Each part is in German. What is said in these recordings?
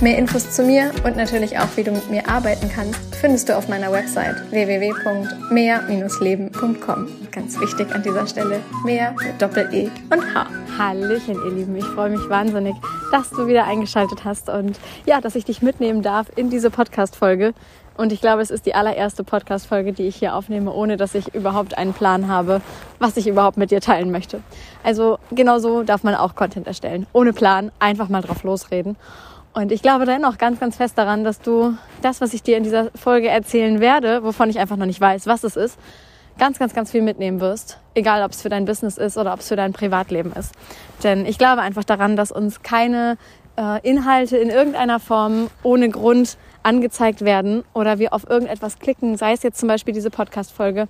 Mehr Infos zu mir und natürlich auch, wie du mit mir arbeiten kannst, findest du auf meiner Website www.mehr-leben.com. Ganz wichtig an dieser Stelle, mehr mit Doppel-E und H. Hallöchen, ihr Lieben. Ich freue mich wahnsinnig, dass du wieder eingeschaltet hast und ja, dass ich dich mitnehmen darf in diese Podcast-Folge. Und ich glaube, es ist die allererste Podcast-Folge, die ich hier aufnehme, ohne dass ich überhaupt einen Plan habe, was ich überhaupt mit dir teilen möchte. Also genauso darf man auch Content erstellen. Ohne Plan, einfach mal drauf losreden. Und ich glaube dennoch ganz, ganz fest daran, dass du das, was ich dir in dieser Folge erzählen werde, wovon ich einfach noch nicht weiß, was es ist, ganz, ganz, ganz viel mitnehmen wirst. Egal, ob es für dein Business ist oder ob es für dein Privatleben ist. Denn ich glaube einfach daran, dass uns keine äh, Inhalte in irgendeiner Form ohne Grund angezeigt werden oder wir auf irgendetwas klicken, sei es jetzt zum Beispiel diese Podcast-Folge,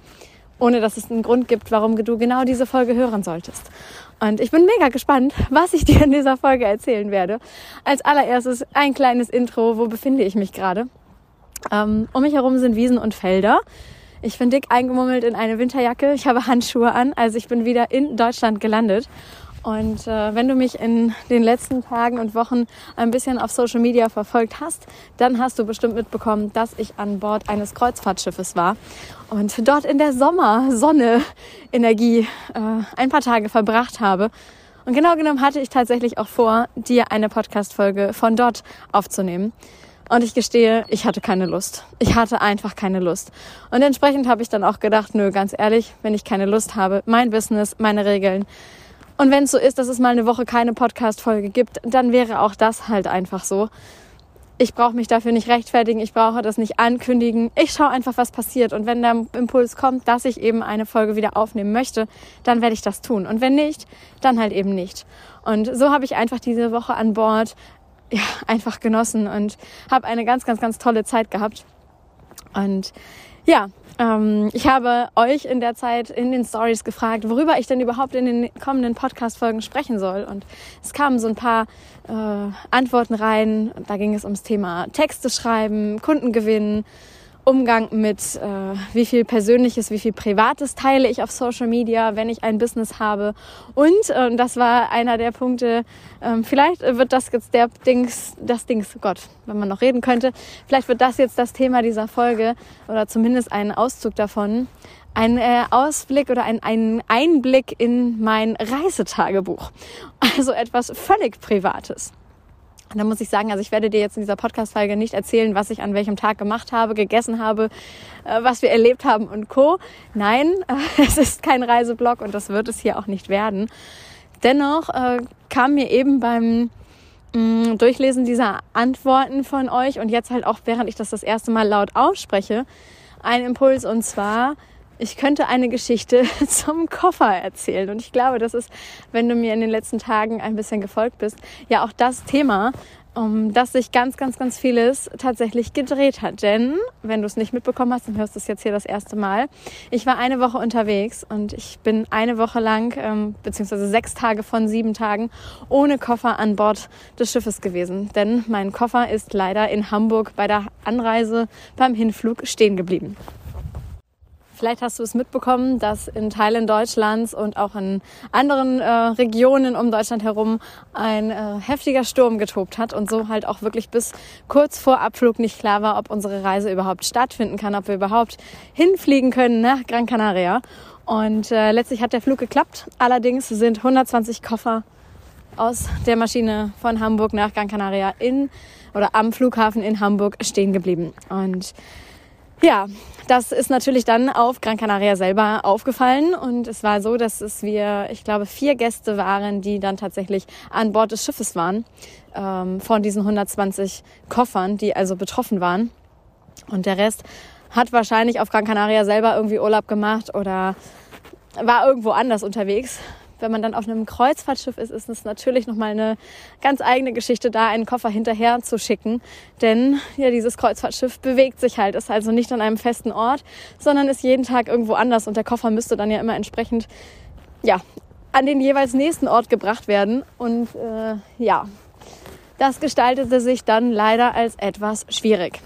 ohne dass es einen Grund gibt, warum du genau diese Folge hören solltest. Und ich bin mega gespannt, was ich dir in dieser Folge erzählen werde. Als allererstes ein kleines Intro, wo befinde ich mich gerade? Ähm, um mich herum sind Wiesen und Felder. Ich bin dick eingemummelt in eine Winterjacke. Ich habe Handschuhe an, also ich bin wieder in Deutschland gelandet. Und äh, wenn du mich in den letzten Tagen und Wochen ein bisschen auf Social Media verfolgt hast, dann hast du bestimmt mitbekommen, dass ich an Bord eines Kreuzfahrtschiffes war und dort in der Sommersonne Energie äh, ein paar Tage verbracht habe. Und genau genommen hatte ich tatsächlich auch vor, dir eine Podcast-Folge von dort aufzunehmen. Und ich gestehe, ich hatte keine Lust. Ich hatte einfach keine Lust. Und entsprechend habe ich dann auch gedacht, nö, ganz ehrlich, wenn ich keine Lust habe, mein Business, meine Regeln, und wenn es so ist, dass es mal eine Woche keine Podcast-Folge gibt, dann wäre auch das halt einfach so. Ich brauche mich dafür nicht rechtfertigen, ich brauche das nicht ankündigen. Ich schaue einfach, was passiert. Und wenn der Impuls kommt, dass ich eben eine Folge wieder aufnehmen möchte, dann werde ich das tun. Und wenn nicht, dann halt eben nicht. Und so habe ich einfach diese Woche an Bord ja, einfach genossen und habe eine ganz, ganz, ganz tolle Zeit gehabt. Und ja, ähm, ich habe euch in der Zeit in den Stories gefragt, worüber ich denn überhaupt in den kommenden Podcast-Folgen sprechen soll. Und es kamen so ein paar äh, Antworten rein. Da ging es ums Thema Texte schreiben, Kunden gewinnen, Umgang mit, äh, wie viel Persönliches, wie viel Privates teile ich auf Social Media, wenn ich ein Business habe. Und, äh, das war einer der Punkte, äh, vielleicht wird das jetzt der Dings, das Dings, Gott, wenn man noch reden könnte, vielleicht wird das jetzt das Thema dieser Folge oder zumindest ein Auszug davon. Ein äh, Ausblick oder ein, ein Einblick in mein Reisetagebuch. Also etwas völlig Privates. Und da muss ich sagen, also ich werde dir jetzt in dieser Podcast-Folge nicht erzählen, was ich an welchem Tag gemacht habe, gegessen habe, äh, was wir erlebt haben und Co. Nein, es ist kein Reiseblog und das wird es hier auch nicht werden. Dennoch äh, kam mir eben beim mm, Durchlesen dieser Antworten von euch und jetzt halt auch, während ich das das erste Mal laut ausspreche, ein Impuls und zwar, ich könnte eine Geschichte zum Koffer erzählen. Und ich glaube, das ist, wenn du mir in den letzten Tagen ein bisschen gefolgt bist, ja auch das Thema, um das sich ganz, ganz, ganz vieles tatsächlich gedreht hat. Denn, wenn du es nicht mitbekommen hast, dann hörst du es jetzt hier das erste Mal. Ich war eine Woche unterwegs und ich bin eine Woche lang, ähm, beziehungsweise sechs Tage von sieben Tagen, ohne Koffer an Bord des Schiffes gewesen. Denn mein Koffer ist leider in Hamburg bei der Anreise beim Hinflug stehen geblieben. Vielleicht hast du es mitbekommen, dass in Teilen Deutschlands und auch in anderen äh, Regionen um Deutschland herum ein äh, heftiger Sturm getobt hat und so halt auch wirklich bis kurz vor Abflug nicht klar war, ob unsere Reise überhaupt stattfinden kann, ob wir überhaupt hinfliegen können nach Gran Canaria. Und äh, letztlich hat der Flug geklappt. Allerdings sind 120 Koffer aus der Maschine von Hamburg nach Gran Canaria in oder am Flughafen in Hamburg stehen geblieben. Und ja, das ist natürlich dann auf Gran Canaria selber aufgefallen und es war so, dass es wir, ich glaube, vier Gäste waren, die dann tatsächlich an Bord des Schiffes waren, ähm, von diesen 120 Koffern, die also betroffen waren. Und der Rest hat wahrscheinlich auf Gran Canaria selber irgendwie Urlaub gemacht oder war irgendwo anders unterwegs. Wenn man dann auf einem Kreuzfahrtschiff ist, ist es natürlich nochmal eine ganz eigene Geschichte, da einen Koffer hinterher zu schicken. Denn ja, dieses Kreuzfahrtschiff bewegt sich halt, ist also nicht an einem festen Ort, sondern ist jeden Tag irgendwo anders und der Koffer müsste dann ja immer entsprechend ja, an den jeweils nächsten Ort gebracht werden. Und äh, ja, das gestaltete sich dann leider als etwas schwierig.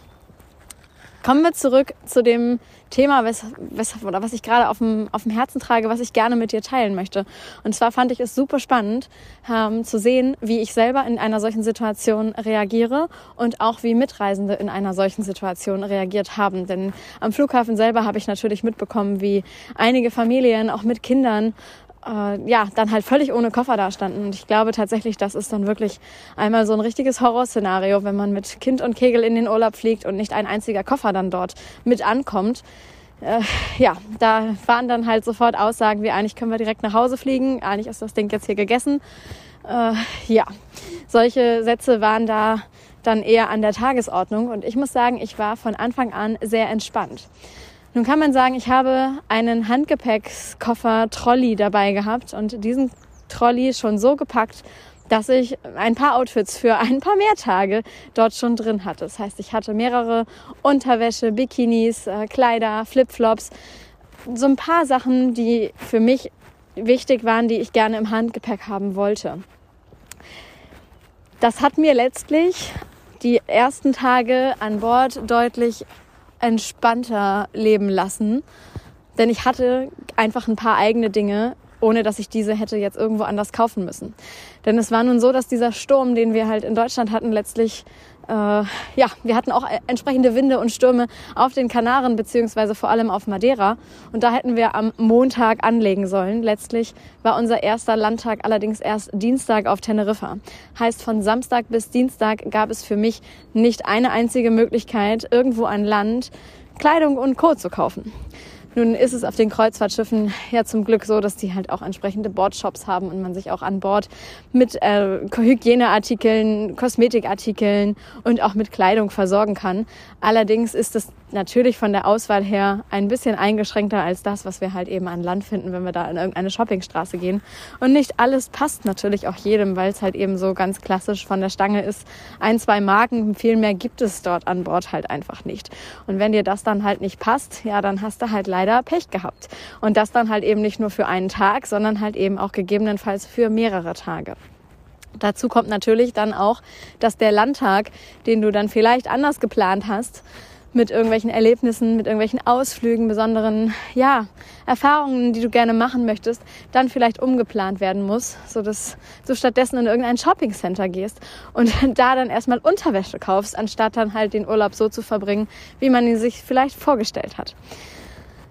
Kommen wir zurück zu dem Thema, was, was, oder was ich gerade auf dem, auf dem Herzen trage, was ich gerne mit dir teilen möchte. Und zwar fand ich es super spannend ähm, zu sehen, wie ich selber in einer solchen Situation reagiere und auch wie Mitreisende in einer solchen Situation reagiert haben. Denn am Flughafen selber habe ich natürlich mitbekommen, wie einige Familien auch mit Kindern äh, ja, dann halt völlig ohne Koffer dastanden. Und ich glaube tatsächlich, das ist dann wirklich einmal so ein richtiges Horrorszenario, wenn man mit Kind und Kegel in den Urlaub fliegt und nicht ein einziger Koffer dann dort mit ankommt. Äh, ja, da waren dann halt sofort Aussagen wie eigentlich können wir direkt nach Hause fliegen, eigentlich ist das Ding jetzt hier gegessen. Äh, ja, solche Sätze waren da dann eher an der Tagesordnung und ich muss sagen, ich war von Anfang an sehr entspannt. Nun kann man sagen, ich habe einen Handgepäckskoffer Trolley dabei gehabt und diesen Trolley schon so gepackt, dass ich ein paar Outfits für ein paar mehr Tage dort schon drin hatte. Das heißt, ich hatte mehrere Unterwäsche, Bikinis, äh, Kleider, Flipflops, so ein paar Sachen, die für mich wichtig waren, die ich gerne im Handgepäck haben wollte. Das hat mir letztlich die ersten Tage an Bord deutlich entspannter leben lassen. Denn ich hatte einfach ein paar eigene Dinge, ohne dass ich diese hätte jetzt irgendwo anders kaufen müssen. Denn es war nun so, dass dieser Sturm, den wir halt in Deutschland hatten, letztlich äh, ja, wir hatten auch entsprechende Winde und Stürme auf den Kanaren beziehungsweise vor allem auf Madeira. Und da hätten wir am Montag anlegen sollen. Letztlich war unser erster Landtag allerdings erst Dienstag auf Teneriffa. Heißt, von Samstag bis Dienstag gab es für mich nicht eine einzige Möglichkeit, irgendwo an Land Kleidung und Co. zu kaufen. Nun ist es auf den Kreuzfahrtschiffen ja zum Glück so, dass die halt auch entsprechende Bordshops haben und man sich auch an Bord mit äh, Hygieneartikeln, Kosmetikartikeln und auch mit Kleidung versorgen kann. Allerdings ist es natürlich von der Auswahl her ein bisschen eingeschränkter als das, was wir halt eben an Land finden, wenn wir da in irgendeine Shoppingstraße gehen. Und nicht alles passt natürlich auch jedem, weil es halt eben so ganz klassisch von der Stange ist. Ein, zwei Marken, viel mehr gibt es dort an Bord halt einfach nicht. Und wenn dir das dann halt nicht passt, ja, dann hast du halt leider Pech gehabt. Und das dann halt eben nicht nur für einen Tag, sondern halt eben auch gegebenenfalls für mehrere Tage. Dazu kommt natürlich dann auch, dass der Landtag, den du dann vielleicht anders geplant hast, mit irgendwelchen Erlebnissen, mit irgendwelchen Ausflügen, besonderen ja, Erfahrungen, die du gerne machen möchtest, dann vielleicht umgeplant werden muss, so dass du stattdessen in irgendein Shoppingcenter gehst und da dann erstmal Unterwäsche kaufst, anstatt dann halt den Urlaub so zu verbringen, wie man ihn sich vielleicht vorgestellt hat.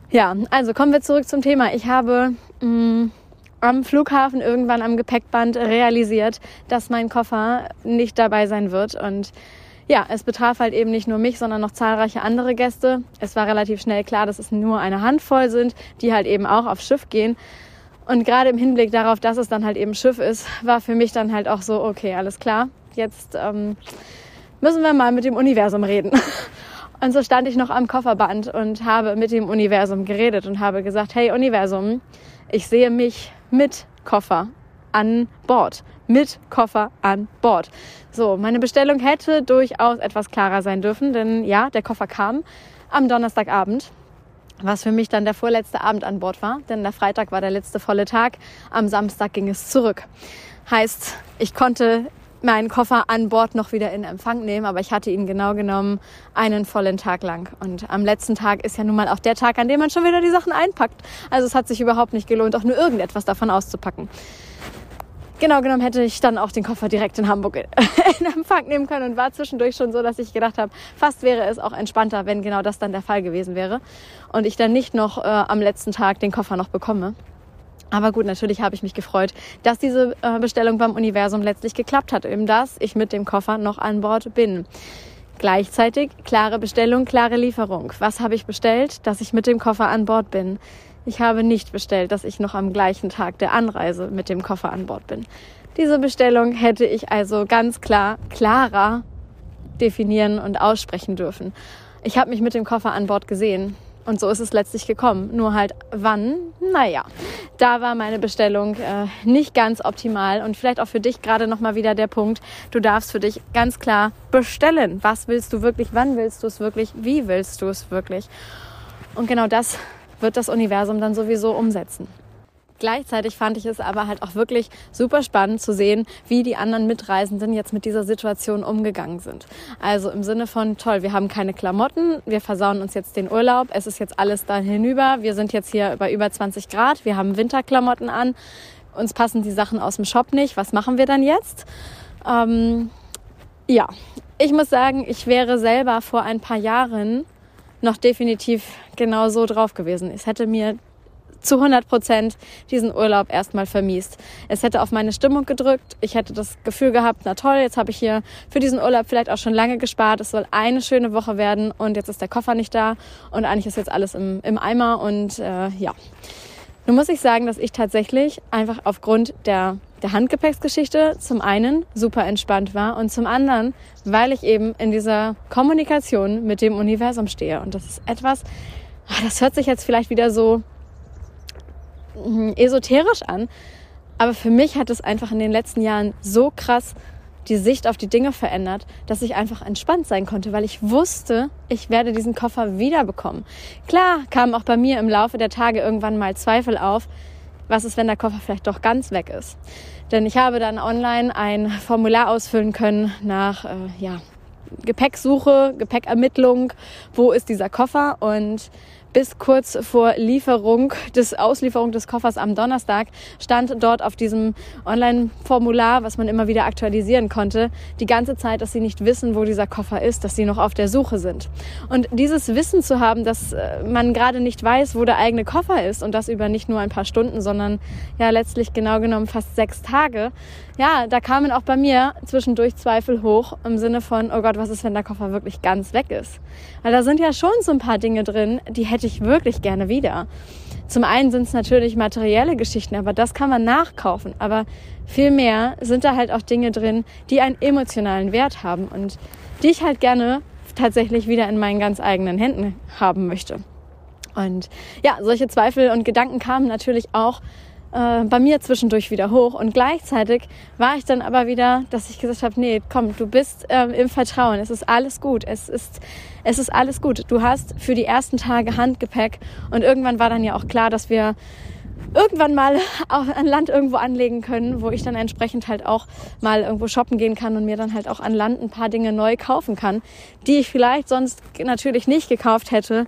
Ja, also kommen wir zurück zum Thema. Ich habe mh, mm, am Flughafen irgendwann am Gepäckband realisiert, dass mein Koffer nicht dabei sein wird und ja, es betraf halt eben nicht nur mich, sondern noch zahlreiche andere Gäste. Es war relativ schnell klar, dass es nur eine Handvoll sind, die halt eben auch aufs Schiff gehen. Und gerade im Hinblick darauf, dass es dann halt eben Schiff ist, war für mich dann halt auch so, okay, alles klar, jetzt ähm, müssen wir mal mit dem Universum reden. Und so stand ich noch am Kofferband und habe mit dem Universum geredet und habe gesagt, hey Universum, ich sehe mich mit Koffer an Bord. Mit Koffer an Bord. So, meine Bestellung hätte durchaus etwas klarer sein dürfen, denn ja, der Koffer kam am Donnerstagabend, was für mich dann der vorletzte Abend an Bord war, denn der Freitag war der letzte volle Tag, am Samstag ging es zurück. Heißt, ich konnte meinen Koffer an Bord noch wieder in Empfang nehmen, aber ich hatte ihn genau genommen einen vollen Tag lang. Und am letzten Tag ist ja nun mal auch der Tag, an dem man schon wieder die Sachen einpackt. Also es hat sich überhaupt nicht gelohnt, auch nur irgendetwas davon auszupacken. Genau genommen hätte ich dann auch den Koffer direkt in Hamburg in Empfang nehmen können und war zwischendurch schon so, dass ich gedacht habe, fast wäre es auch entspannter, wenn genau das dann der Fall gewesen wäre und ich dann nicht noch äh, am letzten Tag den Koffer noch bekomme. Aber gut, natürlich habe ich mich gefreut, dass diese äh, Bestellung beim Universum letztlich geklappt hat, eben dass ich mit dem Koffer noch an Bord bin. Gleichzeitig klare Bestellung, klare Lieferung. Was habe ich bestellt? Dass ich mit dem Koffer an Bord bin. Ich habe nicht bestellt, dass ich noch am gleichen Tag der Anreise mit dem Koffer an Bord bin. Diese Bestellung hätte ich also ganz klar, klarer definieren und aussprechen dürfen. Ich habe mich mit dem Koffer an Bord gesehen Und so ist es letztlich gekommen. Nur halt wann? Naja, da war meine Bestellung äh, nicht ganz optimal. Und vielleicht auch für dich gerade nochmal wieder der Punkt, du darfst für dich ganz klar bestellen. Was willst du wirklich? Wann willst du es wirklich? Wie willst du es wirklich? Und genau das wird das Universum dann sowieso umsetzen. Gleichzeitig fand ich es aber halt auch wirklich super spannend zu sehen, wie die anderen Mitreisenden jetzt mit dieser Situation umgegangen sind. Also im Sinne von, toll, wir haben keine Klamotten, wir versauen uns jetzt den Urlaub, es ist jetzt alles da hinüber, wir sind jetzt hier bei über 20 Grad, wir haben Winterklamotten an, uns passen die Sachen aus dem Shop nicht, was machen wir dann jetzt? Ähm, ja, ich muss sagen, ich wäre selber vor ein paar Jahren noch definitiv genau so drauf gewesen. Es hätte mir zu 100 Prozent diesen Urlaub erstmal vermiest. Es hätte auf meine Stimmung gedrückt. Ich hätte das Gefühl gehabt, na toll, jetzt habe ich hier für diesen Urlaub vielleicht auch schon lange gespart. Es soll eine schöne Woche werden und jetzt ist der Koffer nicht da und eigentlich ist jetzt alles im, im Eimer und äh, ja. Nun muss ich sagen, dass ich tatsächlich einfach aufgrund der, der Handgepäcksgeschichte zum einen super entspannt war und zum anderen, weil ich eben in dieser Kommunikation mit dem Universum stehe. Und das ist etwas, ah, das hört sich jetzt vielleicht wieder so esoterisch an. Aber für mich hat es einfach in den letzten Jahren so krass die Sicht auf die Dinge verändert, dass ich einfach entspannt sein konnte, weil ich wusste, ich werde diesen Koffer wiederbekommen. Klar kamen auch bei mir im Laufe der Tage irgendwann mal Zweifel auf, was ist, wenn der Koffer vielleicht doch ganz weg ist. Denn ich habe dann online ein Formular ausfüllen können nach äh, ja, Gepäcksuche, Gepäckermittlung, wo ist dieser Koffer und bis kurz vor Lieferung des Auslieferung des Koffers am Donnerstag stand dort auf diesem Online-Formular, was man immer wieder aktualisieren konnte, die ganze Zeit, dass sie nicht wissen, wo dieser Koffer ist, dass sie noch auf der Suche sind. Und dieses Wissen zu haben, dass äh, man gerade nicht weiß, wo der eigene Koffer ist und das über nicht nur ein paar Stunden, sondern ja letztlich genau genommen fast sechs Tage, ja, da kamen auch bei mir zwischendurch Zweifel hoch im Sinne von, oh Gott, was ist, wenn der Koffer wirklich ganz weg ist? Weil da sind ja schon so ein paar Dinge drin, die hätte ich wirklich gerne wieder. Zum einen sind es natürlich materielle Geschichten, aber das kann man nachkaufen. Aber viel mehr sind da halt auch Dinge drin, die einen emotionalen Wert haben und die ich halt gerne tatsächlich wieder in meinen ganz eigenen Händen haben möchte. Und ja, solche Zweifel und Gedanken kamen natürlich auch äh, bei mir zwischendurch wieder hoch. Und gleichzeitig war ich dann aber wieder, dass ich gesagt habe, nee, komm, du bist ähm, im Vertrauen. Es ist alles gut. Es ist, es ist alles gut. Du hast für die ersten Tage Handgepäck. Und irgendwann war dann ja auch klar, dass wir irgendwann mal an Land irgendwo anlegen können, wo ich dann entsprechend halt auch mal irgendwo shoppen gehen kann und mir dann halt auch an Land ein paar Dinge neu kaufen kann, die ich vielleicht sonst natürlich nicht gekauft hätte,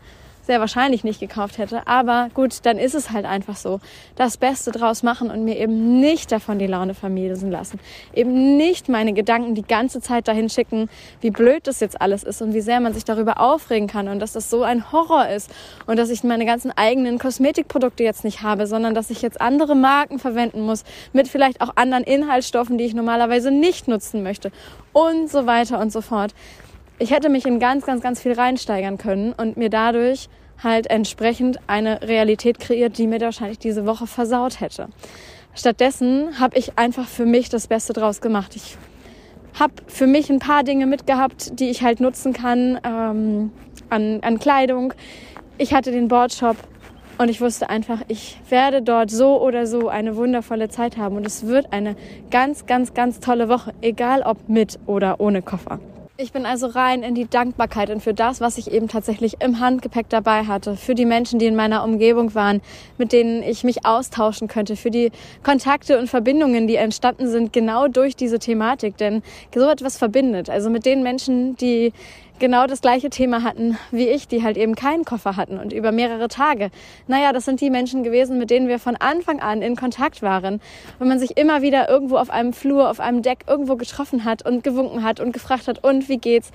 sehr wahrscheinlich nicht gekauft hätte. Aber gut, dann ist es halt einfach so. Das Beste draus machen und mir eben nicht davon die Laune vermiesen lassen. Eben nicht meine Gedanken die ganze Zeit dahin schicken, wie blöd das jetzt alles ist und wie sehr man sich darüber aufregen kann und dass das so ein Horror ist und dass ich meine ganzen eigenen Kosmetikprodukte jetzt nicht habe, sondern dass ich jetzt andere Marken verwenden muss mit vielleicht auch anderen Inhaltsstoffen, die ich normalerweise nicht nutzen möchte und so weiter und so fort ich hätte mich in ganz, ganz, ganz viel reinsteigern können und mir dadurch halt entsprechend eine Realität kreiert, die mir wahrscheinlich diese Woche versaut hätte. Stattdessen habe ich einfach für mich das Beste draus gemacht. Ich habe für mich ein paar Dinge mitgehabt, die ich halt nutzen kann ähm, an, an Kleidung. Ich hatte den Boardshop und ich wusste einfach, ich werde dort so oder so eine wundervolle Zeit haben und es wird eine ganz, ganz, ganz tolle Woche, egal ob mit oder ohne Koffer. Ich bin also rein in die Dankbarkeit und für das, was ich eben tatsächlich im Handgepäck dabei hatte, für die Menschen, die in meiner Umgebung waren, mit denen ich mich austauschen könnte, für die Kontakte und Verbindungen, die entstanden sind, genau durch diese Thematik. Denn so etwas verbindet. Also mit den Menschen, die genau das gleiche Thema hatten wie ich, die halt eben keinen Koffer hatten und über mehrere Tage. Naja, das sind die Menschen gewesen, mit denen wir von Anfang an in Kontakt waren. Wenn man sich immer wieder irgendwo auf einem Flur, auf einem Deck irgendwo getroffen hat und gewunken hat und gefragt hat, und wie geht's?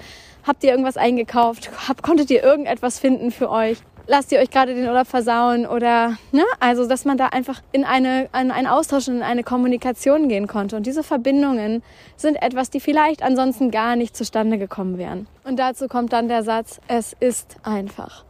Habt ihr irgendwas eingekauft? Konntet ihr irgendetwas finden für euch? Lasst ihr euch gerade den Urlaub versauen oder, ne? Also, dass man da einfach in eine, in einen Austausch und in eine Kommunikation gehen konnte. Und diese Verbindungen sind etwas, die vielleicht ansonsten gar nicht zustande gekommen wären. Und dazu kommt dann der Satz, es ist einfach.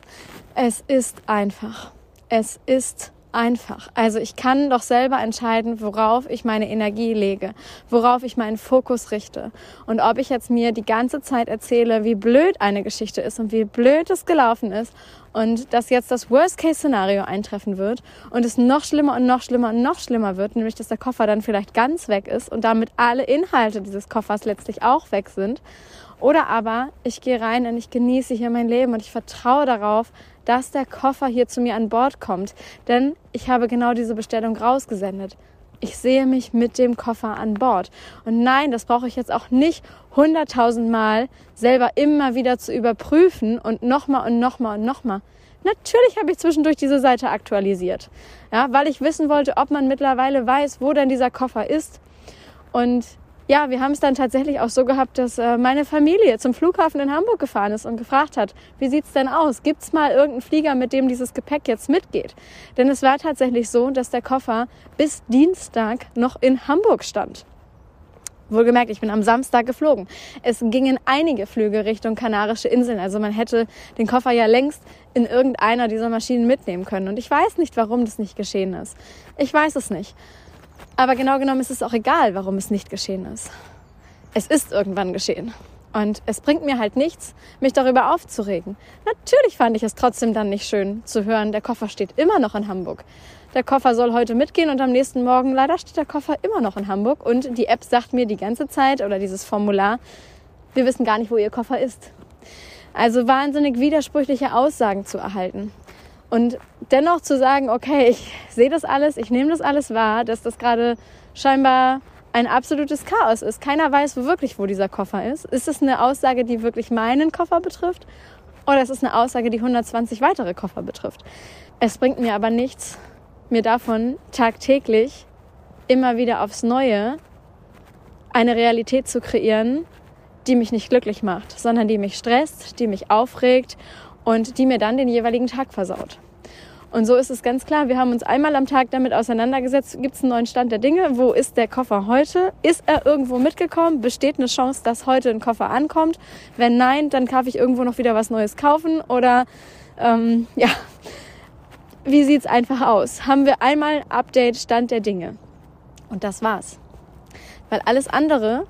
Es ist einfach. Es ist einfach. Also ich kann doch selber entscheiden, worauf ich meine Energie lege, worauf ich meinen Fokus richte. Und ob ich jetzt mir die ganze Zeit erzähle, wie blöd eine Geschichte ist und wie blöd es gelaufen ist und dass jetzt das Worst-Case-Szenario eintreffen wird und es noch schlimmer und noch schlimmer und noch schlimmer wird, nämlich dass der Koffer dann vielleicht ganz weg ist und damit alle Inhalte dieses Koffers letztlich auch weg sind. Oder aber ich gehe rein und ich genieße hier mein Leben und ich vertraue darauf, dass der Koffer hier zu mir an Bord kommt. Denn ich habe genau diese Bestellung rausgesendet. Ich sehe mich mit dem Koffer an Bord. Und nein, das brauche ich jetzt auch nicht hunderttausend Mal selber immer wieder zu überprüfen und nochmal und nochmal und nochmal. Natürlich habe ich zwischendurch diese Seite aktualisiert, ja, weil ich wissen wollte, ob man mittlerweile weiß, wo denn dieser Koffer ist. Und ja, wir haben es dann tatsächlich auch so gehabt, dass äh, meine Familie zum Flughafen in Hamburg gefahren ist und gefragt hat, wie sieht's denn aus? Gibt's mal irgendeinen Flieger, mit dem dieses Gepäck jetzt mitgeht? Denn es war tatsächlich so, dass der Koffer bis Dienstag noch in Hamburg stand. Wohlgemerkt, ich bin am Samstag geflogen. Es gingen einige Flüge Richtung Kanarische Inseln. Also man hätte den Koffer ja längst in irgendeiner dieser Maschinen mitnehmen können. Und ich weiß nicht, warum das nicht geschehen ist. Ich weiß es nicht. Aber genau genommen ist es auch egal, warum es nicht geschehen ist. Es ist irgendwann geschehen. Und es bringt mir halt nichts, mich darüber aufzuregen. Natürlich fand ich es trotzdem dann nicht schön zu hören, der Koffer steht immer noch in Hamburg. Der Koffer soll heute mitgehen und am nächsten Morgen leider steht der Koffer immer noch in Hamburg und die App sagt mir die ganze Zeit oder dieses Formular, wir wissen gar nicht, wo ihr Koffer ist. Also wahnsinnig widersprüchliche Aussagen zu erhalten. Und dennoch zu sagen, okay, ich sehe das alles, ich nehme das alles wahr, dass das gerade scheinbar ein absolutes Chaos ist. Keiner weiß wirklich, wo dieser Koffer ist. Ist es eine Aussage, die wirklich meinen Koffer betrifft? Oder ist es eine Aussage, die 120 weitere Koffer betrifft? Es bringt mir aber nichts, mir davon tagtäglich immer wieder aufs Neue eine Realität zu kreieren, die mich nicht glücklich macht, sondern die mich stresst, die mich aufregt und die mir dann den jeweiligen Tag versaut. Und so ist es ganz klar. Wir haben uns einmal am Tag damit auseinandergesetzt, gibt es einen neuen Stand der Dinge? Wo ist der Koffer heute? Ist er irgendwo mitgekommen? Besteht eine Chance, dass heute ein Koffer ankommt? Wenn nein, dann darf ich irgendwo noch wieder was Neues kaufen. Oder ähm, ja, wie sieht's einfach aus? Haben wir einmal Update Stand der Dinge? Und das war's. Weil alles andere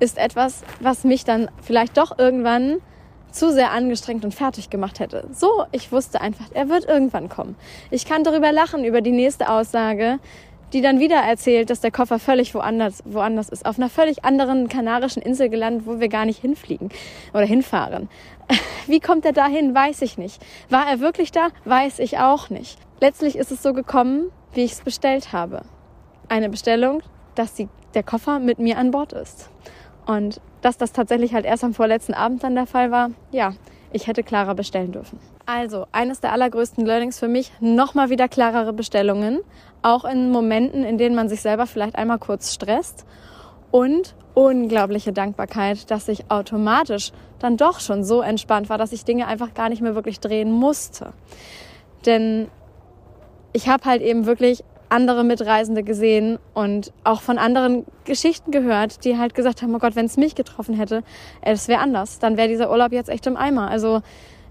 ist etwas, was mich dann vielleicht doch irgendwann zu sehr angestrengt und fertig gemacht hätte. So, ich wusste einfach, er wird irgendwann kommen. Ich kann darüber lachen, über die nächste Aussage, die dann wieder erzählt, dass der Koffer völlig woanders, woanders ist, auf einer völlig anderen kanarischen Insel gelandet, wo wir gar nicht hinfliegen oder hinfahren. Wie kommt er dahin, weiß ich nicht. War er wirklich da, weiß ich auch nicht. Letztlich ist es so gekommen, wie ich es bestellt habe. Eine Bestellung, dass die, der Koffer mit mir an Bord ist. Und dass das tatsächlich halt erst am vorletzten Abend dann der Fall war, ja, ich hätte klarer bestellen dürfen. Also, eines der allergrößten Learnings für mich, nochmal wieder klarere Bestellungen, auch in Momenten, in denen man sich selber vielleicht einmal kurz stresst und unglaubliche Dankbarkeit, dass ich automatisch dann doch schon so entspannt war, dass ich Dinge einfach gar nicht mehr wirklich drehen musste. Denn ich habe halt eben wirklich andere Mitreisende gesehen und auch von anderen Geschichten gehört, die halt gesagt haben, oh Gott, wenn es mich getroffen hätte, es wäre anders. Dann wäre dieser Urlaub jetzt echt im Eimer. Also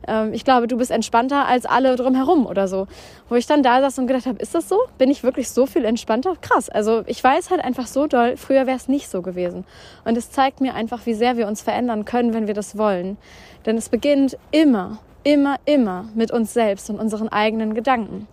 ähm, ich glaube, du bist entspannter als alle drumherum oder so. Wo ich dann da saß und gedacht habe, ist das so? Bin ich wirklich so viel entspannter? Krass. Also ich weiß halt einfach so doll, früher wäre es nicht so gewesen. Und es zeigt mir einfach, wie sehr wir uns verändern können, wenn wir das wollen. Denn es beginnt immer, immer, immer mit uns selbst und unseren eigenen Gedanken.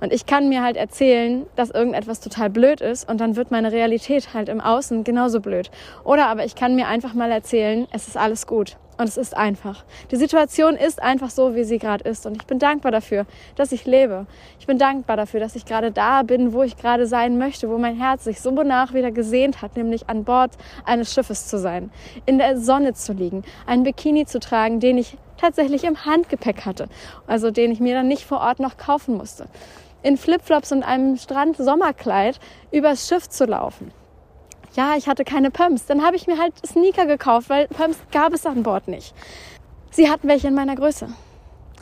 Und ich kann mir halt erzählen, dass irgendetwas total blöd ist und dann wird meine Realität halt im Außen genauso blöd. Oder aber ich kann mir einfach mal erzählen, es ist alles gut. Und es ist einfach. Die Situation ist einfach so, wie sie gerade ist. Und ich bin dankbar dafür, dass ich lebe. Ich bin dankbar dafür, dass ich gerade da bin, wo ich gerade sein möchte, wo mein Herz sich so nach wieder gesehnt hat, nämlich an Bord eines Schiffes zu sein, in der Sonne zu liegen, einen Bikini zu tragen, den ich tatsächlich im Handgepäck hatte, also den ich mir dann nicht vor Ort noch kaufen musste in Flipflops und einem Strand-Sommerkleid übers Schiff zu laufen. Ja, ich hatte keine Pumps. Dann habe ich mir halt Sneaker gekauft, weil Pumps gab es an Bord nicht. Sie hatten welche in meiner Größe.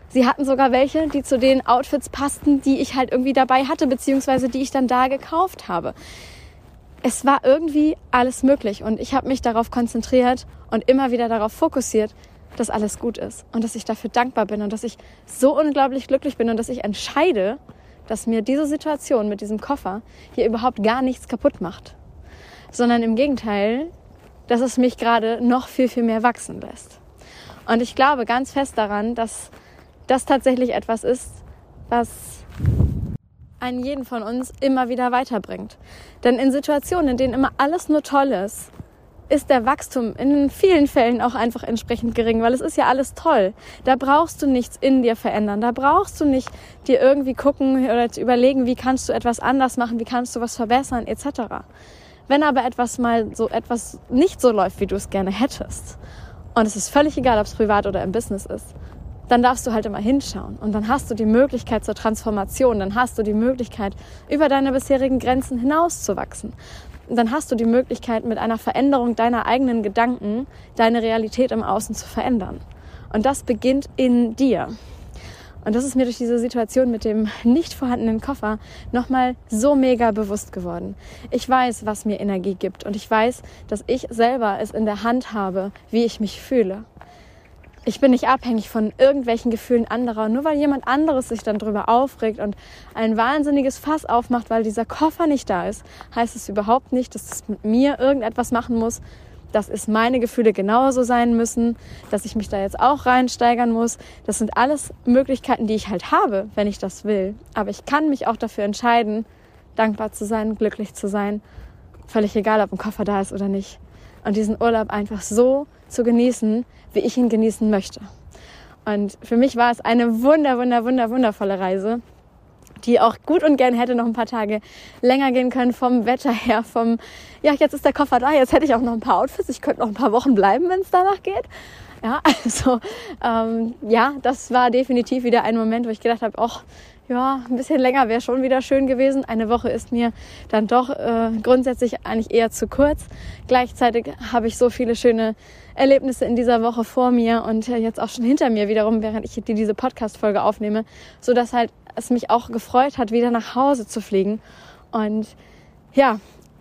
Sie hatten sogar welche, die zu den Outfits passten, die ich halt irgendwie dabei hatte, beziehungsweise die ich dann da gekauft habe. Es war irgendwie alles möglich und ich habe mich darauf konzentriert und immer wieder darauf fokussiert, dass alles gut ist und dass ich dafür dankbar bin und dass ich so unglaublich glücklich bin und dass ich entscheide, dass mir diese Situation mit diesem Koffer hier überhaupt gar nichts kaputt macht, sondern im Gegenteil, dass es mich gerade noch viel, viel mehr wachsen lässt. Und ich glaube ganz fest daran, dass das tatsächlich etwas ist, was einen jeden von uns immer wieder weiterbringt. Denn in Situationen, in denen immer alles nur toll ist, ist der Wachstum in vielen Fällen auch einfach entsprechend gering, weil es ist ja alles toll. Da brauchst du nichts in dir verändern. Da brauchst du nicht dir irgendwie gucken oder überlegen, wie kannst du etwas anders machen, wie kannst du was verbessern, etc. Wenn aber etwas mal so etwas nicht so läuft, wie du es gerne hättest, und es ist völlig egal, ob es privat oder im Business ist, dann darfst du halt immer hinschauen. Und dann hast du die Möglichkeit zur Transformation, dann hast du die Möglichkeit, über deine bisherigen Grenzen hinauszuwachsen. Dann hast du die Möglichkeit, mit einer Veränderung deiner eigenen Gedanken deine Realität im Außen zu verändern. Und das beginnt in dir. Und das ist mir durch diese Situation mit dem nicht vorhandenen Koffer nochmal so mega bewusst geworden. Ich weiß, was mir Energie gibt und ich weiß, dass ich selber es in der Hand habe, wie ich mich fühle. Ich bin nicht abhängig von irgendwelchen Gefühlen anderer. Nur weil jemand anderes sich dann drüber aufregt und ein wahnsinniges Fass aufmacht, weil dieser Koffer nicht da ist, heißt es überhaupt nicht, dass es mit mir irgendetwas machen muss, dass es meine Gefühle genauso sein müssen, dass ich mich da jetzt auch reinsteigern muss. Das sind alles Möglichkeiten, die ich halt habe, wenn ich das will. Aber ich kann mich auch dafür entscheiden, dankbar zu sein, glücklich zu sein. Völlig egal, ob ein Koffer da ist oder nicht. Und diesen Urlaub einfach so zu genießen, wie ich ihn genießen möchte. Und für mich war es eine wunder, wunder, wunder, wundervolle Reise die auch gut und gern hätte noch ein paar Tage länger gehen können vom Wetter her, vom, ja, jetzt ist der Koffer da, jetzt hätte ich auch noch ein paar Outfits, ich könnte noch ein paar Wochen bleiben, wenn es danach geht. Ja, also ähm, ja, das war definitiv wieder ein Moment, wo ich gedacht habe, ach, ja, ein bisschen länger wäre schon wieder schön gewesen. Eine Woche ist mir dann doch äh, grundsätzlich eigentlich eher zu kurz. Gleichzeitig habe ich so viele schöne Erlebnisse in dieser Woche vor mir und äh, jetzt auch schon hinter mir wiederum, während ich diese Podcast-Folge aufnehme, so dass halt es mich auch gefreut hat, wieder nach Hause zu fliegen. Und ja,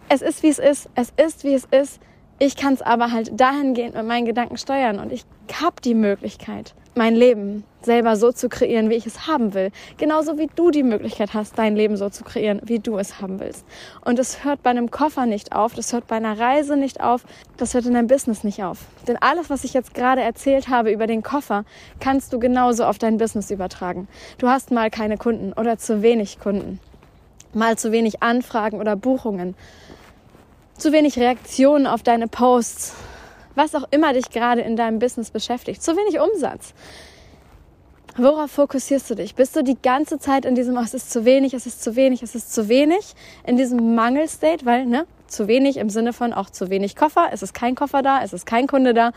es ist wie es ist. Es ist wie es ist. Ich kann es aber halt dahingehend mit meinen Gedanken steuern und ich habe die Möglichkeit, mein Leben selber so zu kreieren, wie ich es haben will. Genauso wie du die Möglichkeit hast, dein Leben so zu kreieren, wie du es haben willst. Und es hört bei einem Koffer nicht auf, das hört bei einer Reise nicht auf, das hört in deinem Business nicht auf. Denn alles, was ich jetzt gerade erzählt habe über den Koffer, kannst du genauso auf dein Business übertragen. Du hast mal keine Kunden oder zu wenig Kunden, mal zu wenig Anfragen oder Buchungen, zu wenig Reaktionen auf deine Posts, was auch immer dich gerade in deinem Business beschäftigt. Zu wenig Umsatz. Worauf fokussierst du dich? Bist du die ganze Zeit in diesem, oh, es ist zu wenig, es ist zu wenig, es ist zu wenig, in diesem Mangelstate, weil, ne, zu wenig im Sinne von auch zu wenig Koffer, es ist kein Koffer da, es ist kein Kunde da,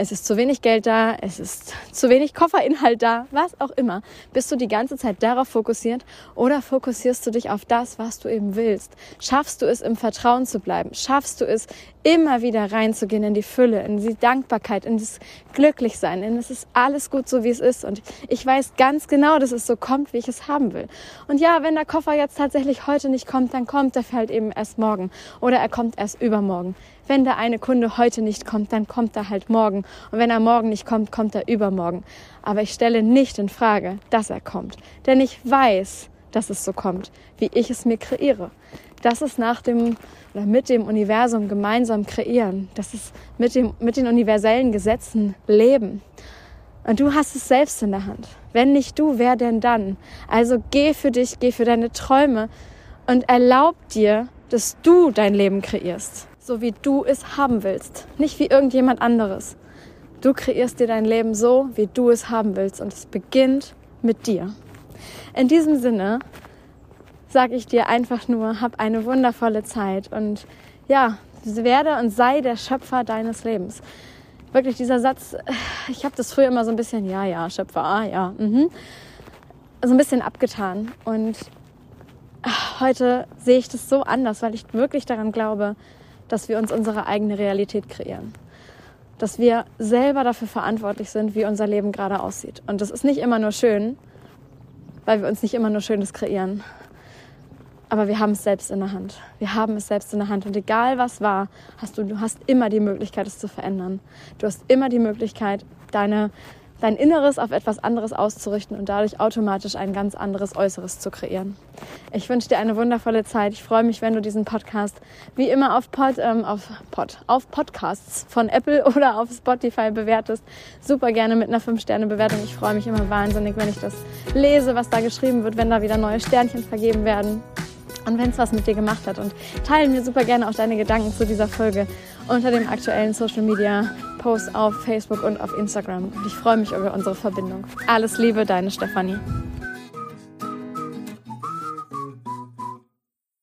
es ist zu wenig Geld da, es ist zu wenig Kofferinhalt da, was auch immer. Bist du die ganze Zeit darauf fokussiert oder fokussierst du dich auf das, was du eben willst? Schaffst du es, im Vertrauen zu bleiben? Schaffst du es, immer wieder reinzugehen in die Fülle, in die Dankbarkeit, in das Glücklichsein, in es ist alles gut so, wie es ist. Und ich weiß ganz genau, dass es so kommt, wie ich es haben will. Und ja, wenn der Koffer jetzt tatsächlich heute nicht kommt, dann kommt er halt eben erst morgen oder er kommt erst übermorgen. Wenn der eine Kunde heute nicht kommt, dann kommt er halt morgen. Und wenn er morgen nicht kommt, kommt er übermorgen. Aber ich stelle nicht in Frage, dass er kommt. Denn ich weiß, dass es so kommt, wie ich es mir kreiere das ist nach dem oder mit dem Universum gemeinsam kreieren. Das ist mit, dem, mit den universellen Gesetzen leben. Und du hast es selbst in der Hand. Wenn nicht du, wer denn dann? Also geh für dich, geh für deine Träume und erlaub dir, dass du dein Leben kreierst, so wie du es haben willst, nicht wie irgendjemand anderes. Du kreierst dir dein Leben so, wie du es haben willst und es beginnt mit dir. In diesem Sinne sage ich dir einfach nur, hab eine wundervolle Zeit und ja, werde und sei der Schöpfer deines Lebens. Wirklich dieser Satz, ich habe das früher immer so ein bisschen, ja, ja, Schöpfer, ah, ja, mhm, so ein bisschen abgetan. Und heute sehe ich das so anders, weil ich wirklich daran glaube, dass wir uns unsere eigene Realität kreieren. Dass wir selber dafür verantwortlich sind, wie unser Leben gerade aussieht. Und das ist nicht immer nur schön, weil wir uns nicht immer nur Schönes kreieren, aber wir haben es selbst in der Hand. Wir haben es selbst in der Hand. Und egal was war, hast du, du hast immer die Möglichkeit, es zu verändern. Du hast immer die Möglichkeit, deine dein Inneres auf etwas anderes auszurichten und dadurch automatisch ein ganz anderes Äußeres zu kreieren. Ich wünsche dir eine wundervolle Zeit. Ich freue mich, wenn du diesen Podcast wie immer auf, Pod, ähm, auf, Pod, auf Podcasts von Apple oder auf Spotify bewertest. Super gerne mit einer 5-Sterne-Bewertung. Ich freue mich immer wahnsinnig, wenn ich das lese, was da geschrieben wird, wenn da wieder neue Sternchen vergeben werden und wenn es was mit dir gemacht hat. Und teile mir super gerne auch deine Gedanken zu dieser Folge unter dem aktuellen Social Media Post auf Facebook und auf Instagram. Und ich freue mich über unsere Verbindung. Alles Liebe, deine Stefanie.